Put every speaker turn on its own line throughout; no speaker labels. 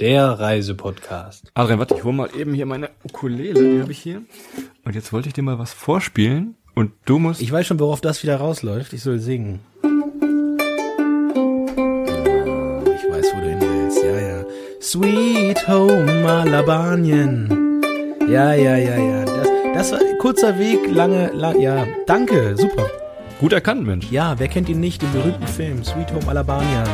Der Reisepodcast.
Adrian, warte, ich hole mal eben hier meine Ukulele, die habe ich hier. Und jetzt wollte ich dir mal was vorspielen und du musst...
Ich weiß schon, worauf das wieder rausläuft. Ich soll singen. Ich weiß, wo du hin willst. Ja, ja. Sweet Home Albanien. Ja, ja, ja, ja. Das, das war ein kurzer Weg, lange, lang, ja. Danke, super.
Gut erkannt, Mensch.
Ja, wer kennt ihn nicht, den berühmten Film Sweet Home Alabama.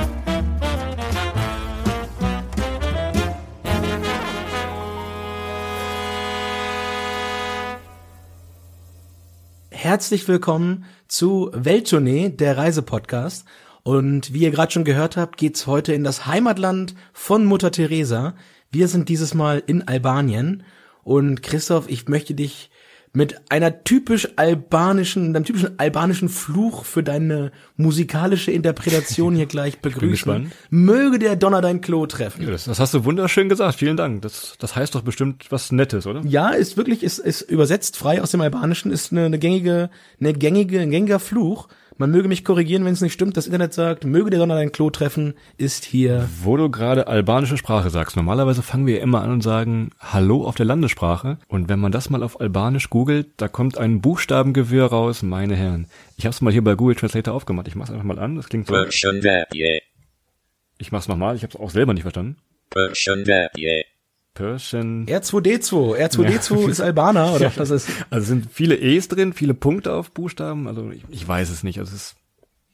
Herzlich willkommen zu Welttournee, der Reisepodcast. Und wie ihr gerade schon gehört habt, geht's heute in das Heimatland von Mutter Teresa. Wir sind dieses Mal in Albanien. Und Christoph, ich möchte dich mit einer typisch albanischen, einem typischen albanischen Fluch für deine musikalische Interpretation hier gleich begrüßen.
gespannt.
Möge der Donner dein Klo treffen.
Ja, das, das hast du wunderschön gesagt. Vielen Dank. Das, das heißt doch bestimmt was Nettes, oder?
Ja, ist wirklich, ist, ist übersetzt frei aus dem Albanischen, ist eine, eine gängige, eine gängige, ein gängiger Fluch. Man möge mich korrigieren, wenn es nicht stimmt. Das Internet sagt, möge der Donner dein Klo treffen, ist hier.
Wo du gerade albanische Sprache sagst. Normalerweise fangen wir ja immer an und sagen Hallo auf der Landessprache. Und wenn man das mal auf Albanisch googelt, da kommt ein Buchstabengewirr raus, meine Herren. Ich habe es mal hier bei Google Translator aufgemacht. Ich mach's einfach mal an. Das klingt so. Ich mach's nochmal. Ich habe es auch selber nicht verstanden. Persian.
R2D2. R2D2 ist Albaner, oder was ist?
Also es sind viele E's drin, viele Punkte auf Buchstaben. Also ich, ich weiß es nicht. Also es ist.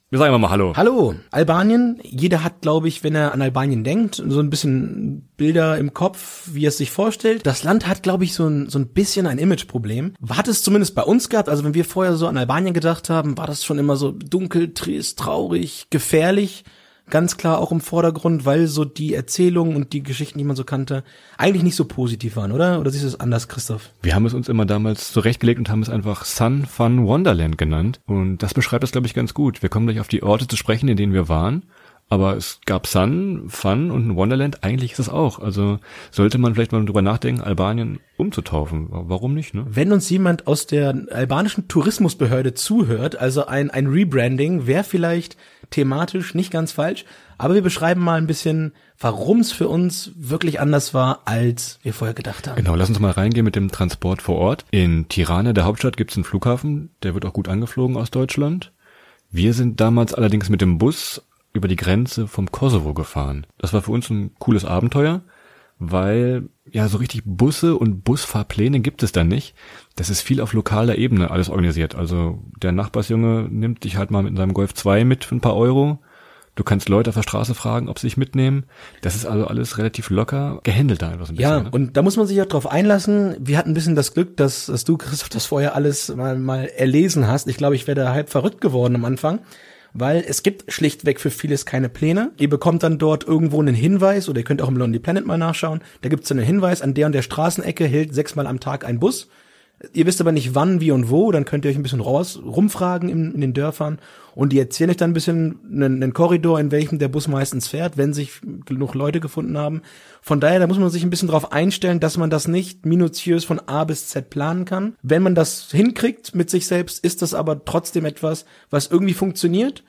Wir sagen mal Hallo.
Hallo, Albanien. Jeder hat, glaube ich, wenn er an Albanien denkt, so ein bisschen Bilder im Kopf, wie er es sich vorstellt. Das Land hat, glaube ich, so ein, so ein bisschen ein Imageproblem. Hat es zumindest bei uns gehabt. Also wenn wir vorher so an Albanien gedacht haben, war das schon immer so dunkel, trist, traurig, gefährlich. Ganz klar auch im Vordergrund, weil so die Erzählungen und die Geschichten, die man so kannte, eigentlich nicht so positiv waren, oder? Oder siehst du es anders, Christoph?
Wir haben es uns immer damals zurechtgelegt und haben es einfach Sun Fun Wonderland genannt. Und das beschreibt es, glaube ich, ganz gut. Wir kommen gleich auf die Orte zu sprechen, in denen wir waren. Aber es gab Sun, Fun und ein Wonderland. Eigentlich ist es auch. Also sollte man vielleicht mal drüber nachdenken, Albanien umzutaufen. Warum nicht, ne?
Wenn uns jemand aus der albanischen Tourismusbehörde zuhört, also ein, ein Rebranding, wäre vielleicht thematisch nicht ganz falsch. Aber wir beschreiben mal ein bisschen, warum es für uns wirklich anders war, als wir vorher gedacht haben.
Genau, lass uns mal reingehen mit dem Transport vor Ort. In Tirana, der Hauptstadt, gibt es einen Flughafen. Der wird auch gut angeflogen aus Deutschland. Wir sind damals allerdings mit dem Bus über die Grenze vom Kosovo gefahren. Das war für uns ein cooles Abenteuer, weil ja so richtig Busse und Busfahrpläne gibt es da nicht. Das ist viel auf lokaler Ebene alles organisiert. Also der Nachbarsjunge nimmt dich halt mal mit seinem Golf 2 mit für ein paar Euro. Du kannst Leute auf der Straße fragen, ob sie dich mitnehmen. Das ist also alles relativ locker gehandelt da einfach so ein bisschen.
Ja,
ne?
und da muss man sich ja drauf einlassen. Wir hatten ein bisschen das Glück, dass, dass du, Christoph, das vorher alles mal, mal erlesen hast. Ich glaube, ich wäre da halb verrückt geworden am Anfang. Weil es gibt schlichtweg für vieles keine Pläne. Ihr bekommt dann dort irgendwo einen Hinweis, oder ihr könnt auch im Lonely Planet mal nachschauen. Da gibt's einen Hinweis, an der und der Straßenecke hält sechsmal am Tag ein Bus. Ihr wisst aber nicht wann, wie und wo, dann könnt ihr euch ein bisschen raus, rumfragen in, in den Dörfern und die erzählen euch dann ein bisschen einen, einen Korridor, in welchem der Bus meistens fährt, wenn sich genug Leute gefunden haben. Von daher, da muss man sich ein bisschen darauf einstellen, dass man das nicht minutiös von A bis Z planen kann. Wenn man das hinkriegt mit sich selbst, ist das aber trotzdem etwas, was irgendwie funktioniert.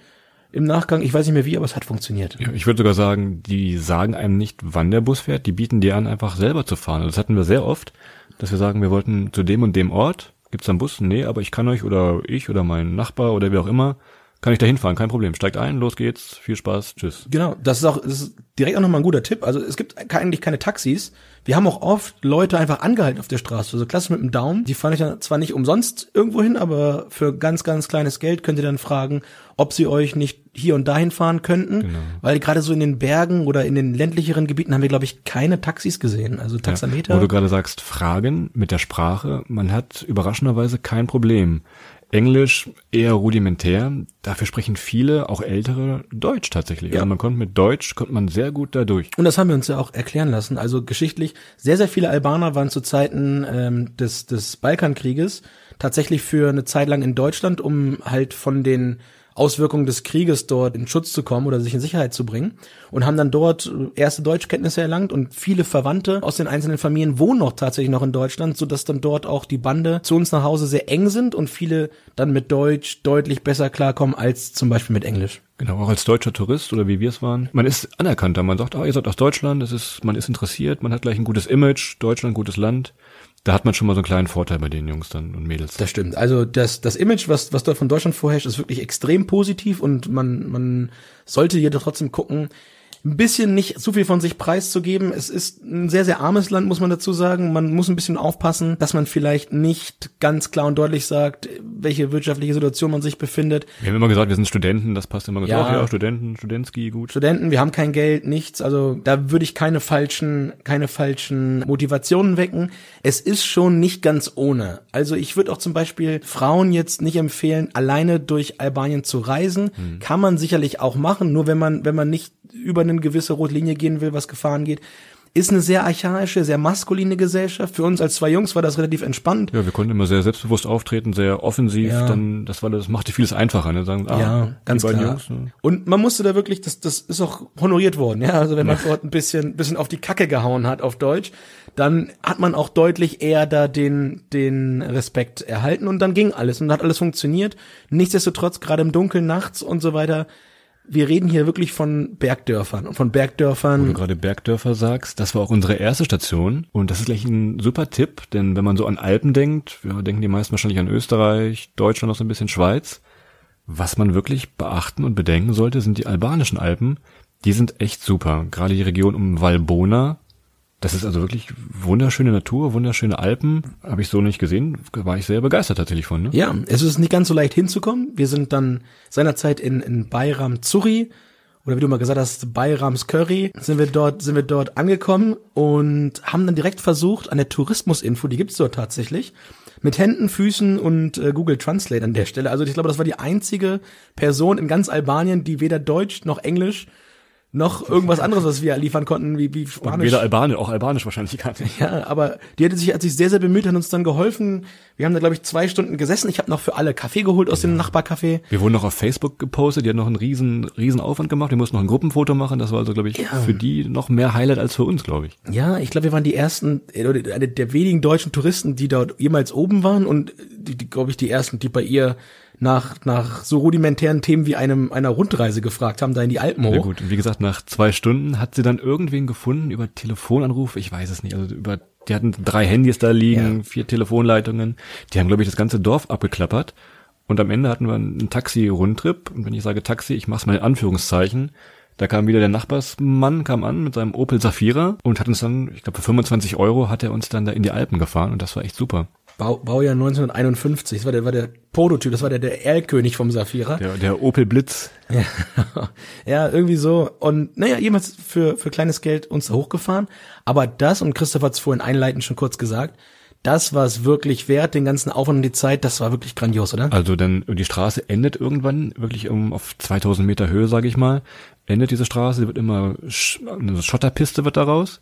Im Nachgang, ich weiß nicht mehr wie, aber es hat funktioniert.
Ja, ich würde sogar sagen, die sagen einem nicht, wann der Bus fährt, die bieten dir an, einfach selber zu fahren. Also das hatten wir sehr oft, dass wir sagen, wir wollten zu dem und dem Ort, gibt's da einen Bus? Nee, aber ich kann euch oder ich oder mein Nachbar oder wer auch immer, kann ich da hinfahren, kein Problem. Steigt ein, los geht's, viel Spaß, tschüss.
Genau, das ist auch das ist direkt auch nochmal ein guter Tipp. Also es gibt eigentlich keine Taxis. Wir haben auch oft Leute einfach angehalten auf der Straße. Also klasse mit dem Daumen. Die fahren euch dann zwar nicht umsonst irgendwo hin, aber für ganz, ganz kleines Geld könnt ihr dann fragen, ob sie euch nicht hier und dahin fahren könnten.
Genau.
Weil gerade so in den Bergen oder in den ländlicheren Gebieten haben wir, glaube ich, keine Taxis gesehen. Also Taxameter.
Ja, wo du gerade sagst, Fragen mit der Sprache, man hat überraschenderweise kein Problem. Englisch eher rudimentär. Dafür sprechen viele, auch ältere, Deutsch tatsächlich.
Ja.
Also man konnte mit Deutsch, konnte man sehr gut da durch.
Und das haben wir uns ja auch erklären lassen. Also geschichtlich, sehr, sehr viele Albaner waren zu Zeiten ähm, des, des Balkankrieges tatsächlich für eine Zeit lang in Deutschland, um halt von den Auswirkungen des Krieges dort in Schutz zu kommen oder sich in Sicherheit zu bringen und haben dann dort erste Deutschkenntnisse erlangt und viele Verwandte aus den einzelnen Familien wohnen noch tatsächlich noch in Deutschland, so dass dann dort auch die Bande zu uns nach Hause sehr eng sind und viele dann mit Deutsch deutlich besser klarkommen als zum Beispiel mit Englisch.
Genau, auch als deutscher Tourist oder wie wir es waren. Man ist anerkannter. Man sagt, ah, ihr seid aus Deutschland, es ist, man ist interessiert, man hat gleich ein gutes Image, Deutschland, gutes Land. Da hat man schon mal so einen kleinen Vorteil bei den Jungs dann und Mädels.
Das stimmt. Also das, das Image, was, was dort von Deutschland vorherrscht, ist wirklich extrem positiv und man, man sollte jedoch trotzdem gucken, ein bisschen nicht zu viel von sich preiszugeben. Es ist ein sehr, sehr armes Land, muss man dazu sagen. Man muss ein bisschen aufpassen, dass man vielleicht nicht ganz klar und deutlich sagt, welche wirtschaftliche Situation man sich befindet.
Wir haben immer gesagt, wir sind Studenten, das passt immer
Ja.
gesagt. Ja, ja Studenten, Studentski, gut.
Studenten, wir haben kein Geld, nichts. Also da würde ich keine falschen, keine falschen Motivationen wecken. Es ist schon nicht ganz ohne. Also ich würde auch zum Beispiel Frauen jetzt nicht empfehlen, alleine durch Albanien zu reisen. Kann man sicherlich auch machen, nur wenn man, wenn man nicht über eine gewisse rote Linie gehen will, was Gefahren geht. Ist eine sehr archaische, sehr maskuline Gesellschaft. Für uns als zwei Jungs war das relativ entspannt.
Ja, wir konnten immer sehr selbstbewusst auftreten, sehr offensiv.
Ja.
Dann, das war, das machte vieles einfacher. Ne? Sagen, ah,
ja, ganz klar.
Jungs. Ne?
Und man musste da wirklich, das, das ist auch honoriert worden, ja. Also wenn man dort ein bisschen, bisschen auf die Kacke gehauen hat auf Deutsch, dann hat man auch deutlich eher da den, den Respekt erhalten und dann ging alles und hat alles funktioniert. Nichtsdestotrotz, gerade im Dunkeln nachts und so weiter, wir reden hier wirklich von Bergdörfern und von
Wo du
Bergdörfern.
gerade Bergdörfer sagst, das war auch unsere erste Station und das ist gleich ein super Tipp, denn wenn man so an Alpen denkt, wir denken die meisten wahrscheinlich an Österreich, Deutschland noch so ein bisschen Schweiz, was man wirklich beachten und bedenken sollte, sind die albanischen Alpen. Die sind echt super. Gerade die Region um Valbona. Das ist also wirklich wunderschöne Natur, wunderschöne Alpen. Habe ich so nicht gesehen. War ich sehr begeistert tatsächlich von. Ne?
Ja, es ist nicht ganz so leicht hinzukommen. Wir sind dann seinerzeit in, in Bayram Zuri oder wie du mal gesagt hast, Bayrams Curry, sind wir dort, sind wir dort angekommen und haben dann direkt versucht, an der Tourismusinfo, die gibt's dort tatsächlich, mit Händen, Füßen und äh, Google Translate an der Stelle. Also ich glaube, das war die einzige Person in ganz Albanien, die weder Deutsch noch Englisch noch irgendwas anderes, was wir liefern konnten, wie, wie
Und
Spanisch.
weder Albanisch, auch Albanisch wahrscheinlich gar nicht.
Ja, aber die hatte sich, hat sich sehr, sehr bemüht, hat uns dann geholfen. Wir haben da, glaube ich, zwei Stunden gesessen. Ich habe noch für alle Kaffee geholt aus dem Nachbarcafé.
Wir wurden noch auf Facebook gepostet, die hat noch einen riesen, riesen Aufwand gemacht. Wir mussten noch ein Gruppenfoto machen. Das war also, glaube ich, für die noch mehr Highlight als für uns, glaube ich.
Ja, ich glaube, wir waren die ersten, äh, oder eine der wenigen deutschen Touristen, die dort jemals oben waren und die, die glaube ich, die ersten, die bei ihr nach, nach so rudimentären Themen wie einem, einer Rundreise gefragt haben, da in die Alpen hoch.
Ja gut, und wie gesagt, nach zwei Stunden hat sie dann irgendwen gefunden über Telefonanruf, ich weiß es nicht, also über, die hatten drei Handys da liegen,
Ja.
vier Telefonleitungen, die haben, glaube ich, das ganze Dorf abgeklappert. Und am Ende hatten wir einen Taxi-Rundtrip. Und wenn ich sage Taxi, ich mach's mal in Anführungszeichen, da kam wieder der Nachbarsmann, kam an mit seinem Opel Safira und hat uns dann, ich glaube für 25 Euro hat er uns dann da in die Alpen gefahren. Und das war echt super.
Bau, Baujahr 1951, das war der, war der Prototyp, das war der, der Erlkönig vom Safira.
Der, der Opel Blitz,
Ja, ja, irgendwie so. Und naja, jemals für, für kleines Geld uns da hochgefahren. Aber das, und Christoph hat es vorhin einleitend schon kurz gesagt, das war es wirklich wert, den ganzen Aufwand und die Zeit, das war wirklich grandios, oder?
Also dann die Straße endet irgendwann wirklich um, auf 2000 Meter Höhe, sage ich mal, endet diese Straße, die wird immer eine Schotterpiste wird daraus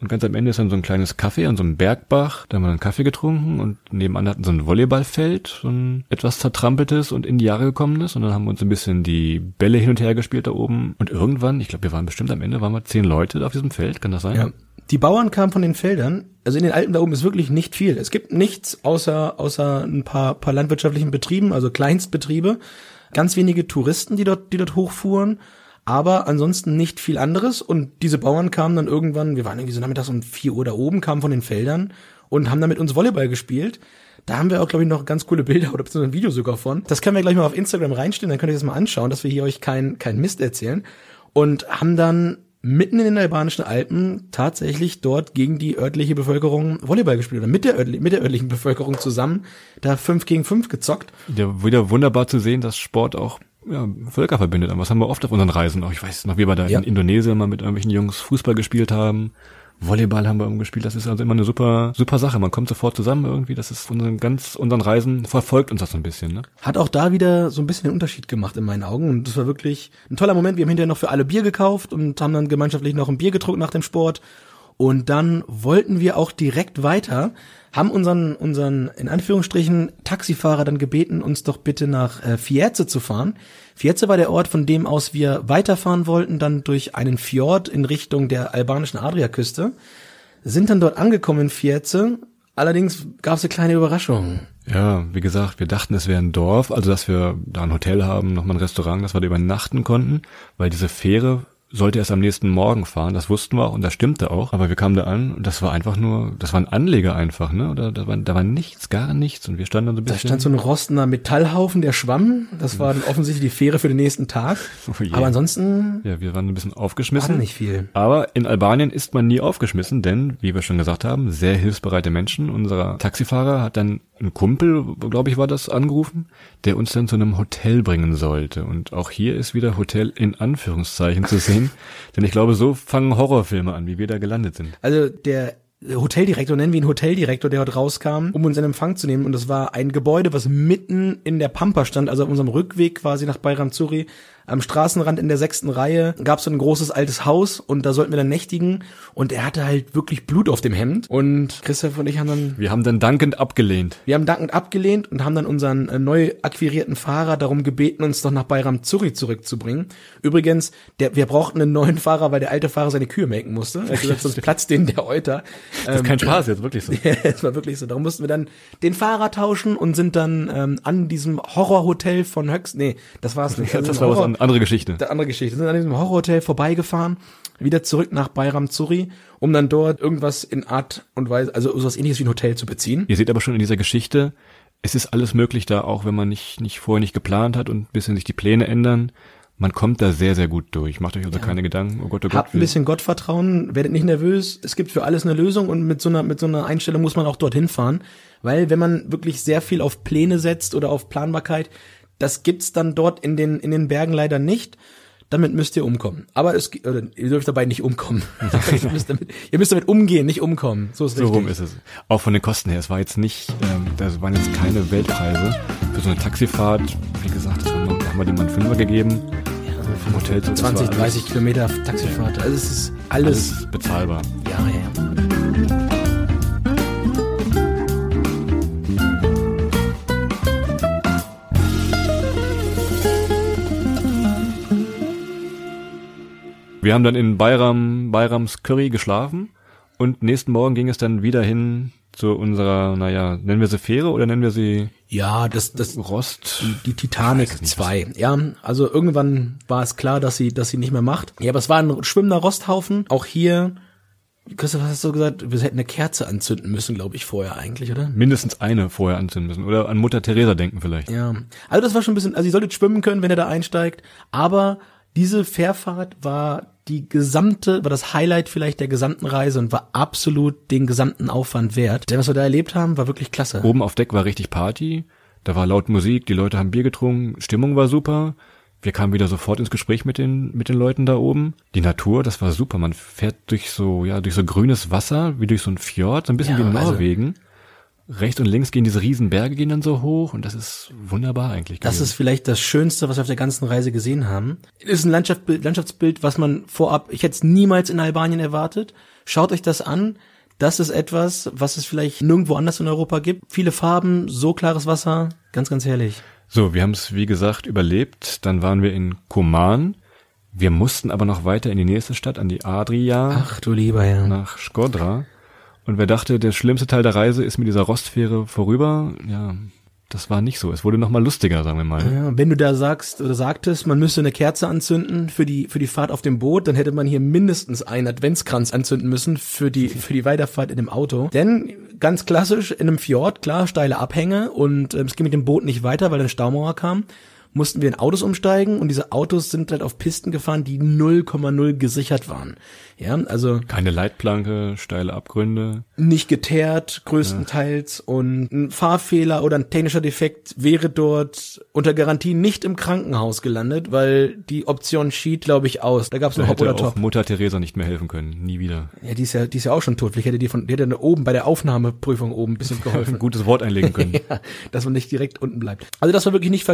und ganz am Ende ist dann so ein kleines Café an so einem Bergbach, da haben wir dann Kaffee getrunken und nebenan hatten so ein Volleyballfeld, so ein etwas zertrampeltes und in die Jahre gekommenes und dann haben wir uns ein bisschen die Bälle hin und her gespielt da oben und irgendwann, ich glaube, wir waren bestimmt am Ende, waren wir zehn Leute auf diesem Feld, kann das sein?
Ja. Die Bauern kamen von den Feldern. Also in den Alpen da oben ist wirklich nicht viel. Es gibt nichts außer, außer ein paar, paar landwirtschaftlichen Betrieben, also Kleinstbetriebe. Ganz wenige Touristen, die dort, die dort hochfuhren. Aber ansonsten nicht viel anderes. Und diese Bauern kamen dann irgendwann, wir waren irgendwie so nachmittags um vier Uhr da oben, kamen von den Feldern und haben dann mit uns Volleyball gespielt. Da haben wir auch, glaube ich, noch ganz coole Bilder oder beziehungsweise ein Video sogar von. Das können wir gleich mal auf Instagram reinstellen, dann könnt ihr das mal anschauen, dass wir hier euch kein, kein Mist erzählen. Und haben dann mitten in den albanischen Alpen tatsächlich dort gegen die örtliche Bevölkerung Volleyball gespielt oder mit der, örtli mit der örtlichen Bevölkerung zusammen da fünf gegen fünf gezockt.
Wieder wunderbar zu sehen, dass Sport auch ja, Völker verbindet. Aber was haben wir oft auf unseren Reisen auch. Ich weiß noch, wie wir da
Ja.
in Indonesien mal mit irgendwelchen Jungs Fußball gespielt haben. Volleyball haben wir gespielt. Das ist also immer eine super, super Sache. Man kommt sofort zusammen irgendwie. Das ist unseren ganz, unseren Reisen verfolgt uns das so ein bisschen, ne?
Hat auch da wieder so ein bisschen den Unterschied gemacht in meinen Augen. Und das war wirklich ein toller Moment. Wir haben hinterher noch für alle Bier gekauft und haben dann gemeinschaftlich noch ein Bier getrunken nach dem Sport. Und dann wollten wir auch direkt weiter, haben unseren, unseren, in Anführungsstrichen, Taxifahrer dann gebeten, uns doch bitte nach äh, Fietze zu fahren. Fietze war der Ort, von dem aus wir weiterfahren wollten, dann durch einen Fjord in Richtung der albanischen Adriaküste. Sind dann dort angekommen in Fietze. Allerdings gab es eine kleine Überraschung.
Ja, wie gesagt, wir dachten, es wäre ein Dorf, also dass wir da ein Hotel haben, nochmal ein Restaurant, dass wir da übernachten konnten, weil diese Fähre sollte erst am nächsten Morgen fahren, das wussten wir auch und das stimmte auch, aber wir kamen da an und das war einfach nur, das war ein Anleger einfach, ne? Oder da war, da war nichts, gar nichts und wir standen dann so ein
Da
bisschen.
stand so ein rostender Metallhaufen, der schwamm. Das war dann offensichtlich die Fähre für den nächsten Tag.
Oh.
Aber ansonsten
ja, wir waren ein bisschen
war
aufgeschmissen.
da nicht viel.
Aber in Albanien ist man nie aufgeschmissen, denn, wie wir schon gesagt haben, sehr hilfsbereite Menschen. Unser Taxifahrer hat dann einen Kumpel, glaube ich, war das, angerufen, der uns dann zu einem Hotel bringen sollte. Und auch hier ist wieder Hotel in Anführungszeichen zu sehen. Denn ich glaube, so fangen Horrorfilme an, wie wir da gelandet sind.
Also der Hoteldirektor, nennen wir ihn Hoteldirektor, der heute rauskam, um uns in Empfang zu nehmen. Und das war ein Gebäude, was mitten in der Pampa stand, also auf unserem Rückweg quasi nach Bayram Zuri. Am Straßenrand in der sechsten Reihe gab es so ein großes altes Haus und da sollten wir dann nächtigen. Und er hatte halt wirklich Blut auf dem Hemd. Und Christoph und ich haben dann
Wir haben dann dankend abgelehnt.
Wir haben dankend abgelehnt und haben dann unseren äh, neu akquirierten Fahrer darum gebeten, uns doch nach Bayram Zuri zurückzubringen. Übrigens, der, wir brauchten einen neuen Fahrer, weil der alte Fahrer seine Kühe melken musste. Er hat gesagt, sonst platzt denen der Euter.
Das ist kein Spaß jetzt, wirklich so.
Ja, es war wirklich so. Darum mussten wir dann den Fahrer tauschen und sind dann ähm, an diesem Horrorhotel von Höchst. Nee, das war's nicht. Also
Das
ein
war was an, andere Geschichte.
der andere Geschichte. Sind an diesem Horrorhotel vorbeigefahren, wieder zurück nach Bayram Zuri, um dann dort irgendwas in Art und Weise, also sowas ähnliches wie ein Hotel zu beziehen.
Ihr seht aber schon in dieser Geschichte, es ist alles möglich da, auch wenn man nicht, nicht vorher nicht geplant hat und ein bisschen sich die Pläne ändern. Man kommt da sehr, sehr gut durch. Macht euch also keine Gedanken. Oh Gott, oh Gott.
Habt ein bisschen Gottvertrauen, werdet nicht nervös. Es gibt für alles eine Lösung und mit so einer, mit so einer Einstellung muss man auch dorthin fahren. Weil wenn man wirklich sehr viel auf Pläne setzt oder auf Planbarkeit, das gibt's dann dort in den, in den Bergen leider nicht. Damit müsst ihr umkommen. Aber es, oder, ihr dürft dabei nicht umkommen. ihr, müsst damit, ihr müsst damit umgehen, nicht umkommen. So ist
So
richtig.
rum ist es. Auch von den Kosten her. Es war jetzt nicht, ähm, das waren jetzt keine Weltpreise. Für so eine Taxifahrt, wie gesagt, das haben wir, haben wir dem mal einen Fünfer gegeben. Vom Hotel zu
20, 30 Kilometer Taxifahrt. Also es ist alles,
Alles bezahlbar.
ja, ja.
Wir haben dann in Bayram, Bayrams Curry geschlafen und nächsten Morgen ging es dann wieder hin zu unserer, naja, nennen wir sie Fähre oder nennen wir sie
Ja, das, das,
Rost?
die Titanic 2. Ja, also irgendwann war es klar, dass sie, dass sie nicht mehr macht. Ja, aber es war ein schwimmender Rosthaufen. Auch hier, Christoph, was hast du gesagt? Wir hätten eine Kerze anzünden müssen, glaube ich, vorher eigentlich, oder?
Mindestens eine vorher anzünden müssen. Oder an Mutter Teresa denken vielleicht.
Ja. Also das war schon ein bisschen, also ihr solltet schwimmen können, wenn ihr da einsteigt. Aber diese Fährfahrt war die gesamte, war das Highlight vielleicht der gesamten Reise und war absolut den gesamten Aufwand wert. Denn was wir da erlebt haben, war wirklich klasse.
Oben auf Deck war richtig Party. Da war laut Musik, die Leute haben Bier getrunken, Stimmung war super. Wir kamen wieder sofort ins Gespräch mit den, mit den Leuten da oben. Die Natur, das war super. Man fährt durch so, ja, durch so grünes Wasser, wie durch so ein Fjord, so ein bisschen
Ja,
wie in
also-
Norwegen. Rechts und links gehen diese riesen Berge gehen dann so hoch und das ist wunderbar eigentlich.
Das
gewesen.
ist vielleicht das Schönste, was wir auf der ganzen Reise gesehen haben. Ist ein Landschaftsbild, Landschaftsbild, was man vorab, ich hätte es niemals in Albanien erwartet. Schaut euch das an. Das ist etwas, was es vielleicht nirgendwo anders in Europa gibt. Viele Farben, so klares Wasser, ganz, ganz herrlich.
So, wir haben es wie gesagt überlebt. Dann waren wir in Koman. Wir mussten aber noch weiter in die nächste Stadt, an die Adria.
Ach du lieber Herr.
nach Skodra. Und wer dachte, der schlimmste Teil der Reise ist mit dieser Rostfähre vorüber, ja, das war nicht so. Es wurde nochmal lustiger, sagen wir mal.
Ja, wenn du da sagst oder sagtest, man müsste eine Kerze anzünden für die für die Fahrt auf dem Boot, dann hätte man hier mindestens einen Adventskranz anzünden müssen für die für die Weiterfahrt in dem Auto. Denn ganz klassisch in einem Fjord, klar steile Abhänge und ähm, es ging mit dem Boot nicht weiter, weil eine Staumauer kam. Mussten wir in Autos umsteigen und diese Autos sind halt auf Pisten gefahren, die 0,0 gesichert waren. Ja, also
Keine Leitplanke, steile Abgründe.
nicht geteert größtenteils und ein Fahrfehler oder ein technischer Defekt wäre dort unter Garantie nicht im Krankenhaus gelandet, weil die Option schied, glaube ich, aus. Da gab es noch Hop
hätte
oder Top.
Mutter Teresa nicht mehr helfen können. Nie wieder.
Ja, die ist ja, die ist ja auch schon tot. Vielleicht hätte die von, die hätte da oben bei der Aufnahmeprüfung oben ein bisschen geholfen.
Ein gutes Wort einlegen können.
Ja, dass man nicht direkt unten bleibt. Also das war wirklich nicht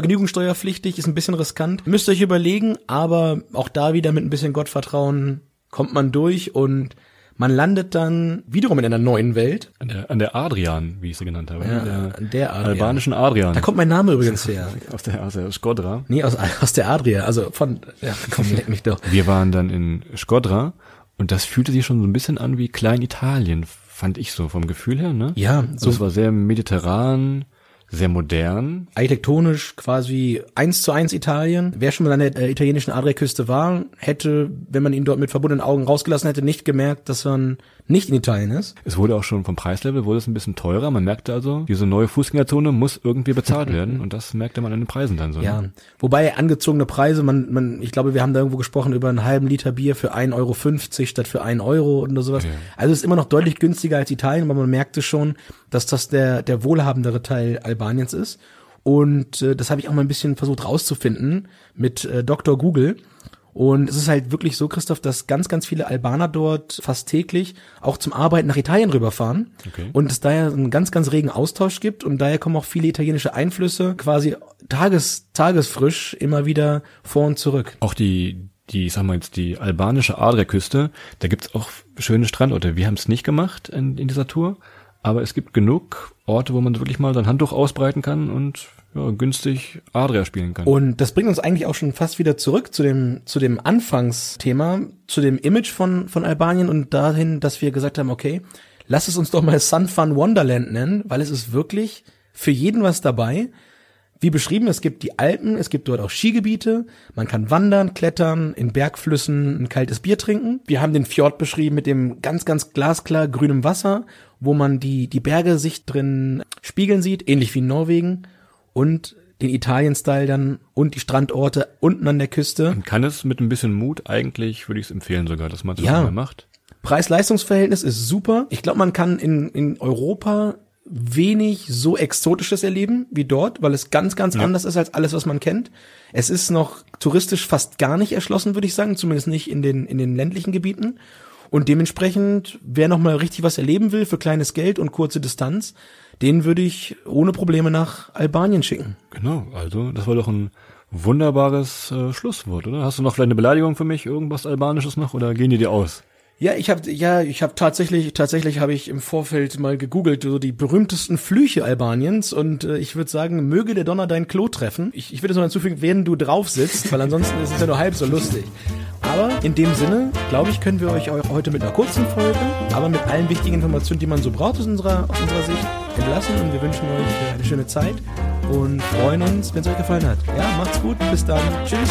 vergnügungssteuerpflichtig, ist ein bisschen riskant. Müsst ihr euch überlegen, aber auch da wieder mit ein bisschen Gottvertrauen kommt man durch und man landet dann wiederum in einer neuen Welt.
An der, an der Adrian, wie ich sie genannt habe.
Ja,
der,
an der Adrian.
albanischen Adrian.
Da kommt mein Name übrigens her.
aus der, aus der Skodra.
Nee, aus, aus der Adria, also von, ja, komm, leck mich doch.
Wir waren dann in Skodra und das fühlte sich schon so ein bisschen an wie Kleinitalien, fand ich so vom Gefühl her, ne?
Ja,
So,
so
es war sehr mediterran, sehr modern.
architektonisch quasi eins zu eins Italien. Wer schon mal an der äh, italienischen Adriaküste war, hätte, wenn man ihn dort mit verbundenen Augen rausgelassen hätte, nicht gemerkt, dass man nicht in Italien ist.
Es wurde auch schon vom Preislevel wurde es ein bisschen teurer. Man merkte also, diese neue Fußgängerzone muss irgendwie bezahlt werden und das merkte man an den Preisen dann so.
Ja,
Ne?
wobei angezogene Preise, man, man, ich glaube, wir haben da irgendwo gesprochen über einen halben Liter Bier für 1,50 Euro statt für 1 Euro oder sowas.
Ja.
Also es ist immer noch deutlich günstiger als Italien, aber man merkte schon, dass das der, der wohlhabendere Teil Albaniens ist. Und äh, das habe ich auch mal ein bisschen versucht rauszufinden mit äh, Dr. Google. Und es ist halt wirklich so, Christoph, dass ganz, ganz viele Albaner dort fast täglich auch zum Arbeiten nach Italien rüberfahren.
Okay.
Und es daher einen ganz, ganz regen Austausch gibt und daher kommen auch viele italienische Einflüsse quasi tages, tagesfrisch immer wieder vor und zurück.
Auch die, die, ich sag mal jetzt, die albanische Adriaküste, da gibt's auch schöne Strandorte. Wir haben es nicht gemacht in, in dieser Tour, aber es gibt genug Orte, wo man wirklich mal sein Handtuch ausbreiten kann und ja, günstig Adria spielen kann.
Und das bringt uns eigentlich auch schon fast wieder zurück zu dem, zu dem Anfangsthema, zu dem Image von, von Albanien und dahin, dass wir gesagt haben, okay, lass es uns doch mal Sun Fun Wonderland nennen, weil es ist wirklich für jeden was dabei. Wie beschrieben, es gibt die Alpen, es gibt dort auch Skigebiete, man kann wandern, klettern, in Bergflüssen ein kaltes Bier trinken. Wir haben den Fjord beschrieben mit dem ganz, ganz glasklar grünem Wasser, wo man die, die Berge sich drin spiegeln sieht, ähnlich wie in Norwegen. Und den Italien-Style dann und die Strandorte unten an der Küste.
Man kann es mit ein bisschen Mut, eigentlich würde ich es empfehlen sogar, dass man es
Ja.
mal macht.
Preis-Leistungs-Verhältnis ist super. Ich glaube, man kann in, in Europa wenig so Exotisches erleben wie dort, weil es ganz, ganz anders ist als alles, was man kennt. Es ist noch touristisch fast gar nicht erschlossen, würde ich sagen, zumindest nicht in den, in den ländlichen Gebieten. Und dementsprechend, wer noch mal richtig was erleben will für kleines Geld und kurze Distanz, den würde ich ohne Probleme nach Albanien schicken.
Genau, also das war doch ein wunderbares äh, Schlusswort, oder? Hast du noch vielleicht eine Beleidigung für mich, irgendwas Albanisches noch, oder gehen die dir aus?
Ja, ich habe ja, ich habe tatsächlich tatsächlich habe ich im Vorfeld mal gegoogelt so die berühmtesten Flüche Albaniens und äh, ich würde sagen, möge der Donner dein Klo treffen. Ich, ich würde es noch hinzufügen, während du drauf sitzt, weil ansonsten ist es ja nur halb so lustig. Aber in dem Sinne, glaube ich, können wir euch heute mit einer kurzen Folge, aber mit allen wichtigen Informationen, die man so braucht aus unserer aus unserer Sicht, entlassen und wir wünschen euch eine schöne Zeit und freuen uns, wenn es euch gefallen hat. Ja, macht's gut, bis dann, tschüss.